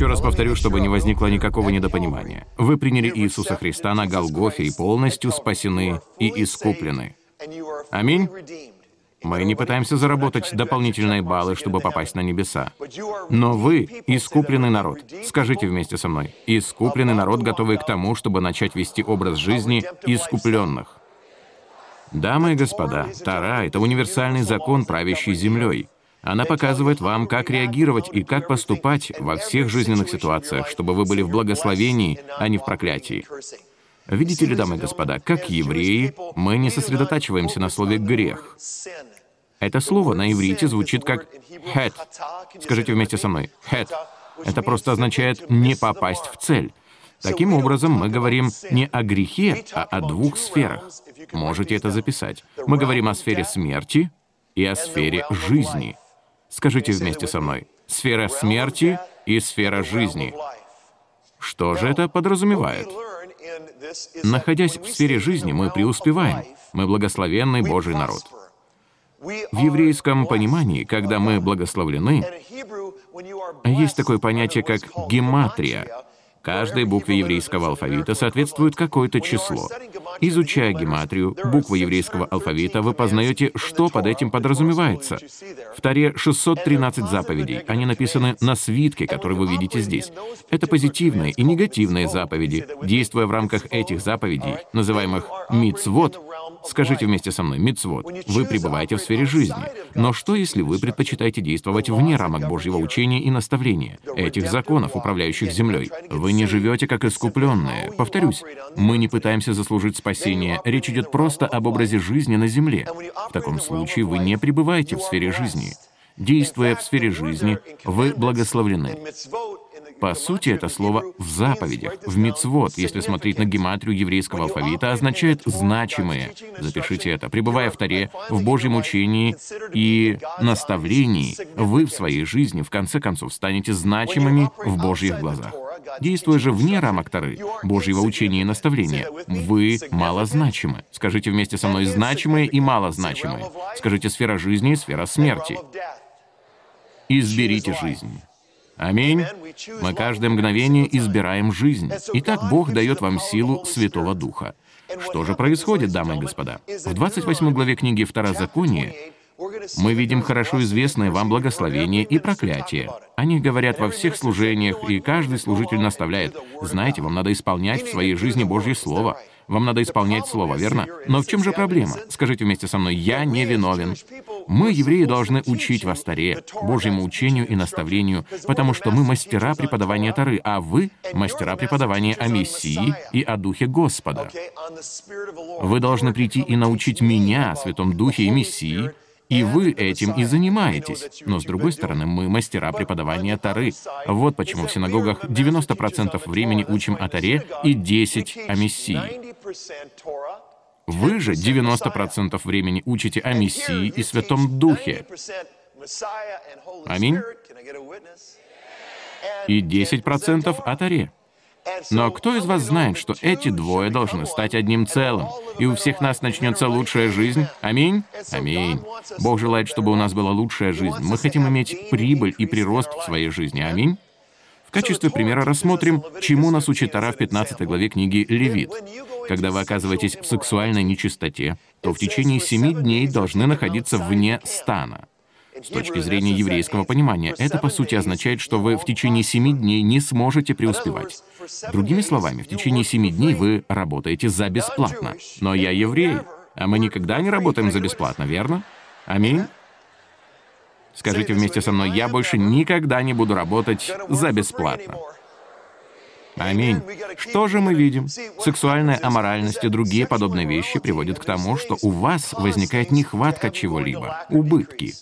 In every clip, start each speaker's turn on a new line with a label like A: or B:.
A: Еще раз повторю, чтобы не возникло никакого недопонимания. Вы приняли Иисуса Христа на Голгофе и полностью спасены и искуплены. Аминь. Мы не пытаемся заработать дополнительные баллы, чтобы попасть на небеса. Но вы — искупленный народ. Скажите вместе со мной. Искупленный народ, готовый к тому, чтобы начать вести образ жизни искупленных. Дамы и господа, Тара — это универсальный закон, правящий землей. Она показывает вам, как реагировать и как поступать во всех жизненных ситуациях, чтобы вы были в благословении, а не в проклятии. Видите ли, дамы и господа, как евреи, мы не сосредотачиваемся на слове «грех». Это слово на иврите звучит как «хет». Скажите вместе со мной «хет». Это просто означает «не попасть в цель». Таким образом, мы говорим не о грехе, а о двух сферах. Можете это записать. Мы говорим о сфере смерти и о сфере жизни. Скажите вместе со мной. Сфера смерти и сфера жизни. Что же это подразумевает? Находясь в сфере жизни, мы преуспеваем. Мы благословенный Божий народ. В еврейском понимании, когда мы благословлены, есть такое понятие, как гематрия, Каждой букве еврейского алфавита соответствует какое-то число. Изучая гематрию, буквы еврейского алфавита, вы познаете, что под этим подразумевается. В Таре 613 заповедей. Они написаны на свитке, который вы видите здесь. Это позитивные и негативные заповеди. Действуя в рамках этих заповедей, называемых мицвод, Скажите вместе со мной, Мицвод, вы пребываете в сфере жизни. Но что, если вы предпочитаете действовать вне рамок Божьего учения и наставления, этих законов, управляющих землей? Вы не живете как искупленные. Повторюсь, мы не пытаемся заслужить спасение, речь идет просто об образе жизни на земле. В таком случае вы не пребываете в сфере жизни. Действуя в сфере жизни, вы благословлены. По сути, это слово «в заповедях», в мицвод, если смотреть на гематрию еврейского алфавита, означает «значимые». Запишите это. Пребывая в Таре, в Божьем учении и наставлении, вы в своей жизни, в конце концов, станете значимыми в Божьих глазах. Действуя же вне рамок Тары, Божьего учения и наставления, вы малозначимы. Скажите вместе со мной «значимые» и «малозначимые». Скажите «сфера жизни» и «сфера смерти». Изберите жизнь. Аминь. Мы каждое мгновение избираем жизнь. Итак, Бог дает вам силу Святого Духа. Что же происходит, дамы и господа? В 28 главе книги Второзакония мы видим хорошо известное вам благословение и проклятие. Они говорят во всех служениях, и каждый служитель наставляет. Знаете, вам надо исполнять в своей жизни Божье Слово. Вам надо исполнять Слово, верно? Но в чем же проблема? Скажите вместе со мной, я не виновен. Мы, евреи, должны учить вас Таре, Божьему учению и наставлению, потому что мы мастера преподавания Тары, а вы — мастера преподавания о Мессии и о Духе Господа. Вы должны прийти и научить меня Святом Духе и Мессии, и вы этим и занимаетесь. Но с другой стороны, мы мастера преподавания Тары. Вот почему в синагогах 90% времени учим о Таре и 10% о Мессии. Вы же 90% времени учите о Мессии и Святом Духе. Аминь. И 10% о Таре. Но кто из вас знает, что эти двое должны стать одним целым, и у всех нас начнется лучшая жизнь? Аминь? Аминь. Бог желает, чтобы у нас была лучшая жизнь. Мы хотим иметь прибыль и прирост в своей жизни. Аминь? В качестве примера рассмотрим, чему нас учит Тара в 15 главе книги Левит. Когда вы оказываетесь в сексуальной нечистоте, то в течение семи дней должны находиться вне стана. С точки зрения еврейского понимания, это по сути означает, что вы в течение семи дней не сможете преуспевать. Другими словами, в течение семи дней вы работаете за бесплатно. Но я еврей, а мы никогда не работаем за бесплатно, верно? Аминь? Скажите вместе со мной, я больше никогда не буду работать за бесплатно. Аминь. Что же мы видим? Сексуальная аморальность и другие подобные вещи приводят к тому, что у вас возникает нехватка чего-либо, убытки.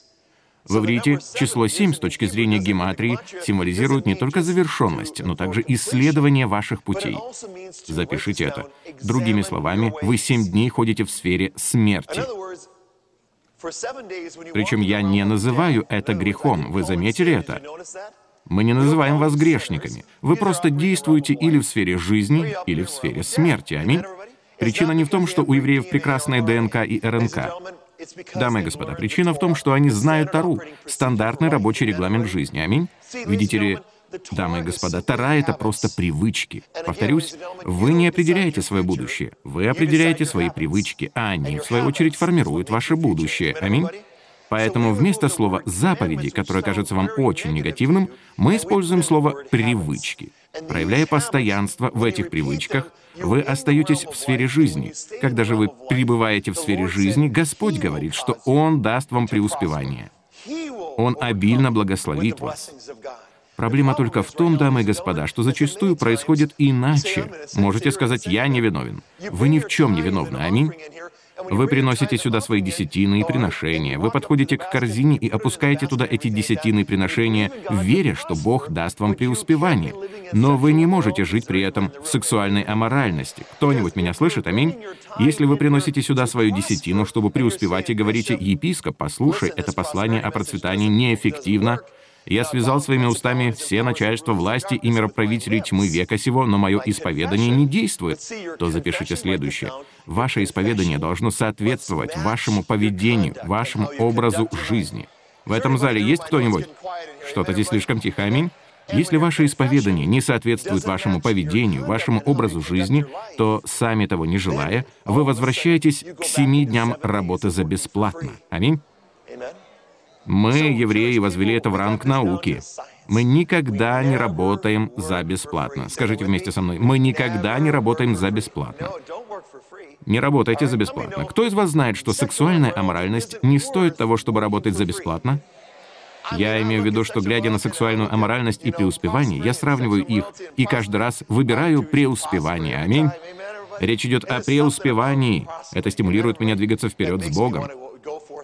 A: В иврите число 7 с точки зрения гематрии символизирует не только завершенность, но также исследование ваших путей. Запишите это. Другими словами, вы семь дней ходите в сфере смерти. Причем я не называю это грехом. Вы заметили это? Мы не называем вас грешниками. Вы просто действуете или в сфере жизни, или в сфере смерти. Аминь. Причина не в том, что у евреев прекрасная ДНК и РНК. Дамы и господа, причина в том, что они знают Тару, стандартный рабочий регламент жизни. Аминь. Видите ли, Дамы и господа, Тора — это просто привычки. Повторюсь, вы не определяете свое будущее. Вы определяете свои привычки, а они, в свою очередь, формируют ваше будущее. Аминь. Поэтому вместо слова «заповеди», которое кажется вам очень негативным, мы используем слово «привычки». Проявляя постоянство в этих привычках, вы остаетесь в сфере жизни. Когда же вы пребываете в сфере жизни, Господь говорит, что Он даст вам преуспевание. Он обильно благословит вас. Проблема только в том, дамы и господа, что зачастую происходит иначе. Можете сказать, я не виновен. Вы ни в чем не виновны, аминь. Вы приносите сюда свои десятины и приношения. Вы подходите к корзине и опускаете туда эти десятины и приношения, веря, что Бог даст вам преуспевание. Но вы не можете жить при этом в сексуальной аморальности. Кто-нибудь меня слышит? Аминь? Если вы приносите сюда свою десятину, чтобы преуспевать, и говорите, «Епископ, послушай, это послание о процветании неэффективно», я связал своими устами все начальства власти и мироправителей тьмы века сего, но мое исповедание не действует, то запишите следующее. Ваше исповедание должно соответствовать вашему поведению, вашему образу жизни. В этом зале есть кто-нибудь? Что-то здесь слишком тихо, аминь? Если ваше исповедание не соответствует вашему поведению, вашему образу жизни, то, сами того не желая, вы возвращаетесь к семи дням работы за бесплатно. Аминь? Мы, евреи, возвели это в ранг науки. Мы никогда не работаем за бесплатно. Скажите вместе со мной, мы никогда не работаем за бесплатно. Не работайте за бесплатно. Кто из вас знает, что сексуальная аморальность не стоит того, чтобы работать за бесплатно? Я имею в виду, что глядя на сексуальную аморальность и преуспевание, я сравниваю их и каждый раз выбираю преуспевание. Аминь. Речь идет о преуспевании. Это стимулирует меня двигаться вперед с Богом.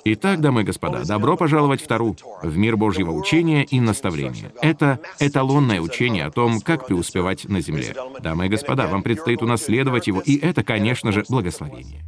A: Итак, дамы и господа, добро пожаловать в Тару, в мир Божьего учения и наставления. Это эталонное учение о том, как преуспевать на земле. Дамы и господа, вам предстоит унаследовать его, и это, конечно же, благословение.